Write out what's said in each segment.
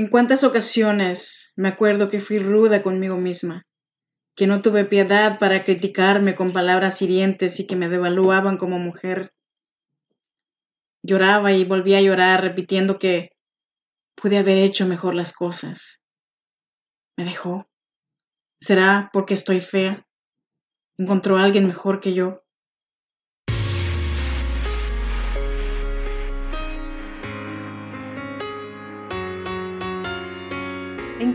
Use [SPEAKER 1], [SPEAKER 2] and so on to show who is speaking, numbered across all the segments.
[SPEAKER 1] En cuántas ocasiones me acuerdo que fui ruda conmigo misma, que no tuve piedad para criticarme con palabras hirientes y que me devaluaban como mujer. Lloraba y volvía a llorar repitiendo que pude haber hecho mejor las cosas. Me dejó. ¿Será porque estoy fea? ¿Encontró a alguien mejor que yo?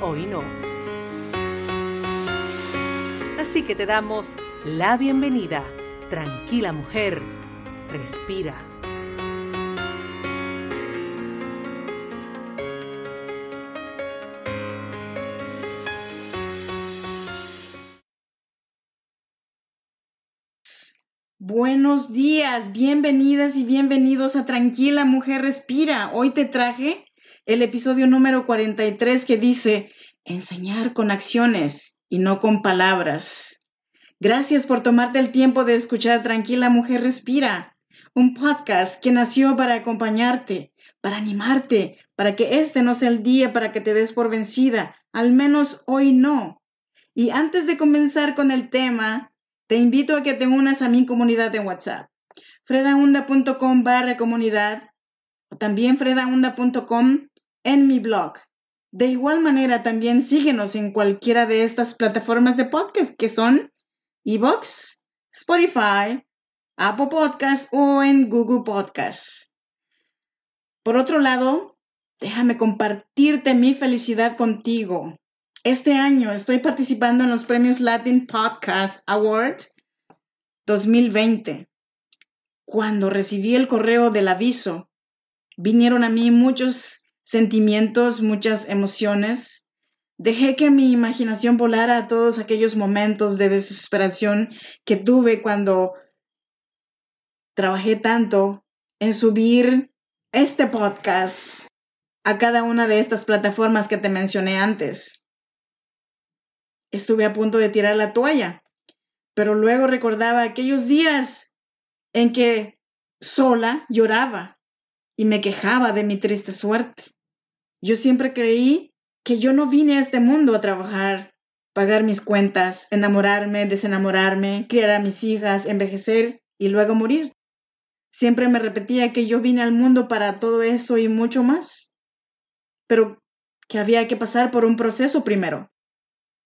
[SPEAKER 2] hoy no. Así que te damos la bienvenida. Tranquila mujer, respira.
[SPEAKER 1] Buenos días, bienvenidas y bienvenidos a Tranquila Mujer Respira. Hoy te traje el episodio número 43 que dice, enseñar con acciones y no con palabras. Gracias por tomarte el tiempo de escuchar Tranquila Mujer Respira, un podcast que nació para acompañarte, para animarte, para que este no sea el día para que te des por vencida, al menos hoy no. Y antes de comenzar con el tema, te invito a que te unas a mi comunidad de WhatsApp, fredaunda.com barra comunidad, o también fredaunda.com en mi blog. De igual manera, también síguenos en cualquiera de estas plataformas de podcast que son Evox, Spotify, Apple Podcasts o en Google Podcasts. Por otro lado, déjame compartirte mi felicidad contigo. Este año estoy participando en los premios Latin Podcast Award 2020. Cuando recibí el correo del aviso, vinieron a mí muchos sentimientos, muchas emociones. Dejé que mi imaginación volara a todos aquellos momentos de desesperación que tuve cuando trabajé tanto en subir este podcast a cada una de estas plataformas que te mencioné antes. Estuve a punto de tirar la toalla, pero luego recordaba aquellos días en que sola lloraba y me quejaba de mi triste suerte. Yo siempre creí que yo no vine a este mundo a trabajar, pagar mis cuentas, enamorarme, desenamorarme, criar a mis hijas, envejecer y luego morir. Siempre me repetía que yo vine al mundo para todo eso y mucho más, pero que había que pasar por un proceso primero.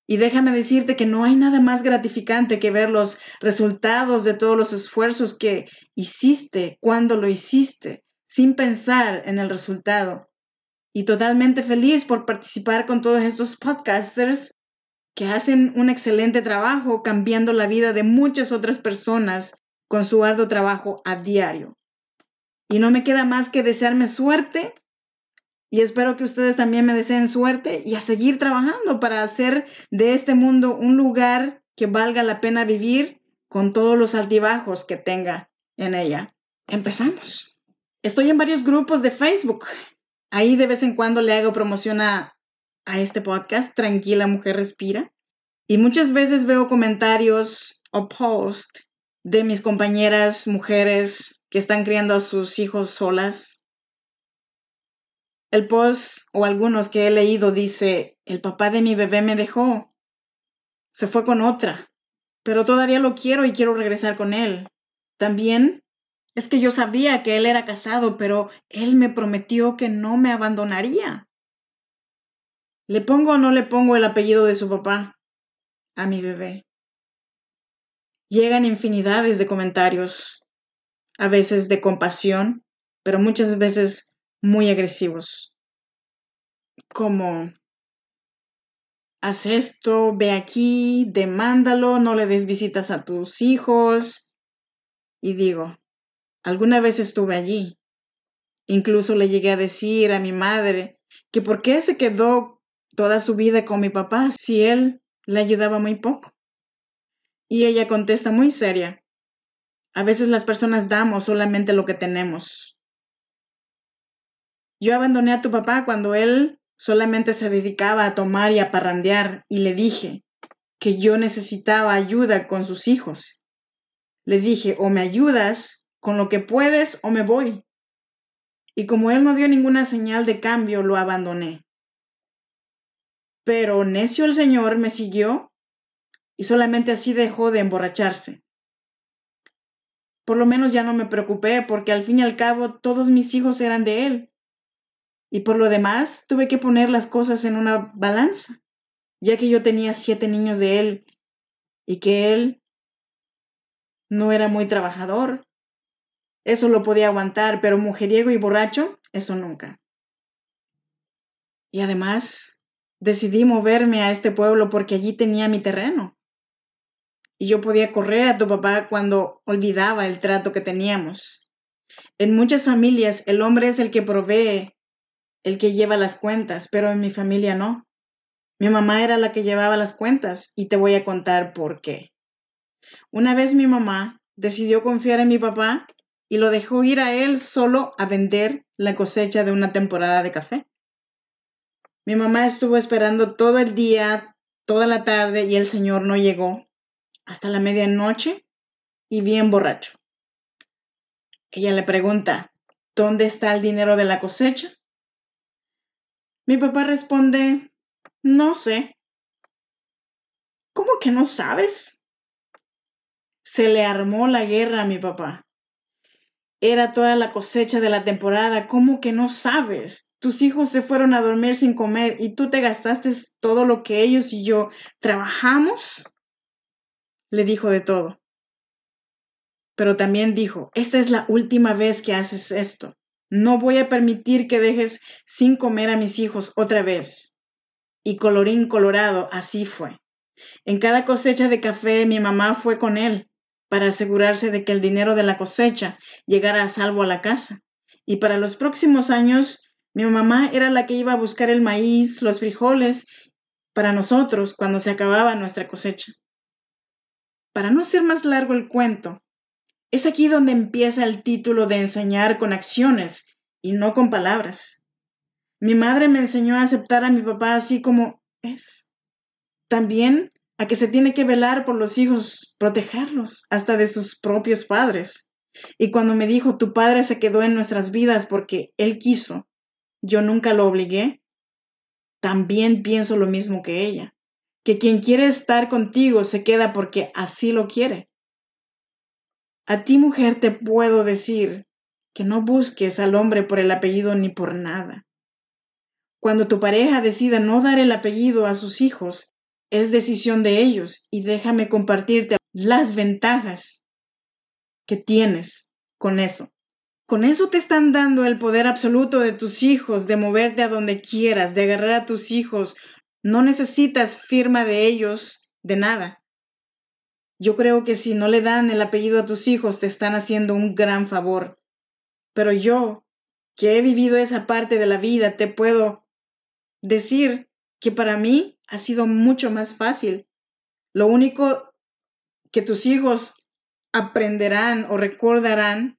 [SPEAKER 1] Y déjame decirte que no hay nada más gratificante que ver los resultados de todos los esfuerzos que hiciste cuando lo hiciste, sin pensar en el resultado y totalmente feliz por participar con todos estos podcasters que hacen un excelente trabajo cambiando la vida de muchas otras personas con su arduo trabajo a diario. Y no me queda más que desearme suerte y espero que ustedes también me deseen suerte y a seguir trabajando para hacer de este mundo un lugar que valga la pena vivir con todos los altibajos que tenga en ella. Empezamos. Estoy en varios grupos de Facebook Ahí de vez en cuando le hago promoción a, este podcast, Tranquila Mujer Respira. Y muchas veces veo comentarios o posts de mis compañeras mujeres que están criando a sus hijos solas. El post o algunos que he leído dice, el papá de mi bebé me dejó, se fue con otra, pero todavía lo quiero y quiero regresar con él. También es que yo sabía que él era casado, pero él me prometió que no me abandonaría. ¿Le pongo o no le pongo el apellido de su papá a mi bebé? Llegan infinidades de comentarios, a veces de compasión, pero muchas veces muy agresivos. Como, haz esto, ve aquí, demándalo, no le des visitas a tus hijos. Y digo, Alguna vez estuve allí. Incluso le llegué a decir a mi madre que por qué se quedó toda su vida con mi papá si él le ayudaba muy poco? Y ella contesta muy seria, a veces las personas damos solamente lo que tenemos. Yo abandoné a tu papá cuando él solamente se dedicaba a tomar y a parrandear y le dije que yo necesitaba ayuda con sus hijos. Le dije, o me ayudas con lo que puedes o me voy. Y como él no dio ninguna señal de cambio, lo abandoné. Pero necio el Señor me siguió y solamente así dejó de emborracharse. Por lo menos ya no me preocupé porque al fin y al cabo todos mis hijos eran de él. Y por lo demás tuve que poner las cosas en una balanza, ya que yo tenía siete niños de él y que él no era muy trabajador. Eso lo podía aguantar, pero mujeriego y borracho, eso nunca. Y además, decidí moverme a este pueblo porque allí tenía mi terreno y yo podía correr a tu papá cuando olvidaba el trato que teníamos. En muchas familias el hombre es el que provee, el que lleva las cuentas, pero en mi familia no. Mi mamá era la que llevaba las cuentas y te voy a contar por qué. Una vez mi mamá decidió confiar en mi papá y lo dejó ir a él solo a vender la cosecha de una temporada de café. Mi mamá estuvo esperando todo el día, toda la tarde y el señor no llegó hasta la medianoche y bien borracho. Ella le pregunta, ¿dónde está el dinero de la cosecha? Mi papá responde, no sé. ¿Cómo que no sabes? Se le armó la guerra a mi papá. Era toda la cosecha de la temporada. ¿Cómo que no sabes? Tus hijos se fueron a dormir sin comer y tú te gastaste todo lo que ellos y yo trabajamos le dijo de todo. Pero también dijo, esta es la última vez que haces esto. No voy a permitir que dejes sin comer a mis hijos otra vez. Y colorín colorado, así fue. En cada cosecha de café mi mamá fue con él para asegurarse de que el dinero de la cosecha llegara a salvo a la casa. Y para los próximos años, mi mamá era la que iba a buscar el maíz, los frijoles, para nosotros cuando se acababa nuestra cosecha. Para no hacer más largo el cuento, es aquí donde empieza el título de enseñar con acciones y no con palabras. Mi madre me enseñó a aceptar a mi papá así como es. También a que se tiene que velar por los hijos, protegerlos hasta de sus propios padres. Y cuando me dijo, tu padre se quedó en nuestras vidas porque él quiso, yo nunca lo obligué, también pienso lo mismo que ella que quien quiere estar contigo se queda porque así lo quiere. A ti mujer te puedo decir que no busques al hombre por el apellido ni por nada. Cuando tu pareja decida no dar el apellido a sus hijos, es decisión de ellos y déjame compartirte las ventajas que tienes con eso. Con eso te están dando el poder absoluto de tus hijos, de moverte a donde quieras, de agarrar a tus hijos no necesitas firma de ellos de nada. Yo creo que si no le dan el apellido a tus hijos, te están haciendo un gran favor. Pero yo, que he vivido esa parte de la vida, te puedo decir que para mí ha sido mucho más fácil. Lo único que tus hijos aprenderán o recordarán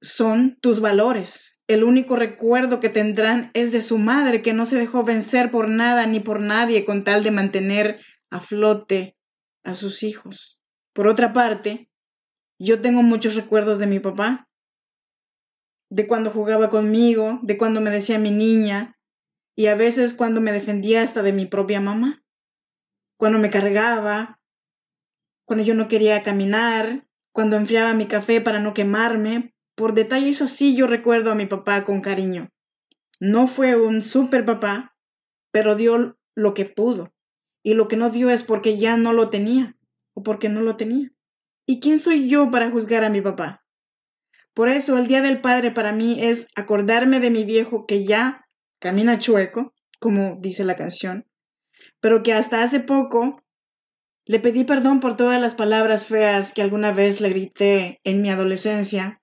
[SPEAKER 1] son tus valores el único recuerdo que tendrán es de su madre, que no se dejó vencer por nada ni por nadie con tal de mantener a flote a sus hijos. Por otra parte, yo tengo muchos recuerdos de mi papá, de cuando jugaba conmigo, de cuando me decía mi niña, y a veces cuando me defendía hasta de mi propia mamá, cuando me cargaba, cuando yo no quería caminar, cuando enfriaba mi café para no quemarme, por detalles así yo recuerdo a mi papá con cariño. No fue un super papá, pero dio lo que pudo. Y lo que no dio es porque ya no lo tenía o porque no lo tenía. ¿Y quién soy yo para juzgar a mi papá? Por eso el Día del Padre para mí es acordarme de mi viejo que ya camina chueco, como dice la canción, pero que hasta hace poco le pedí perdón por todas las palabras feas que alguna vez le grité en mi adolescencia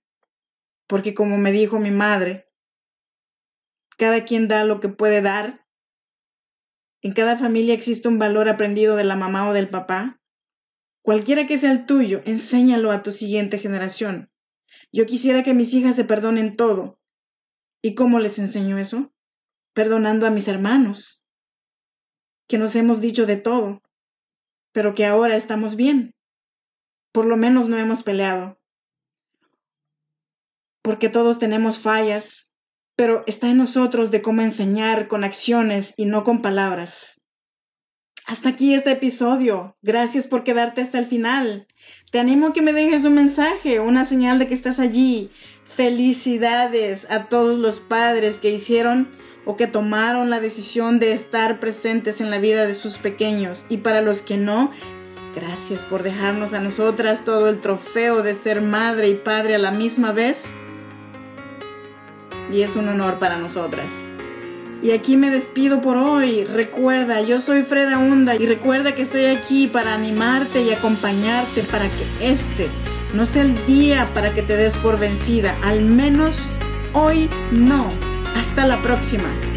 [SPEAKER 1] porque como me dijo mi madre, cada quien da lo que puede dar En cada familia existe un valor aprendido de la mamá o del papá. Cualquiera que sea el tuyo, enséñalo a tu siguiente generación. Yo quisiera que mis hijas se perdonen todo. ¿Y cómo les enseño eso? Perdonando a mis hermanos, que nos hemos dicho de todo, pero que ahora estamos bien. Por lo menos no hemos peleado. Porque todos tenemos fallas, pero está en nosotros de cómo enseñar con acciones y no con palabras. Hasta aquí este episodio. Gracias por quedarte hasta el final. Te animo a que me dejes un mensaje, una señal de que estás allí. Felicidades a todos los padres que hicieron o que tomaron la decisión de estar presentes en la vida de sus pequeños. Y para los que no, gracias por dejarnos a nosotras todo el trofeo de ser madre y padre a la misma vez. Y es un honor para nosotras. Y aquí me despido por hoy. Recuerda, yo soy Freda Hunda y recuerda que estoy aquí para animarte y acompañarte para que este no sea el día para que te des por vencida. Al menos hoy no. Hasta la próxima.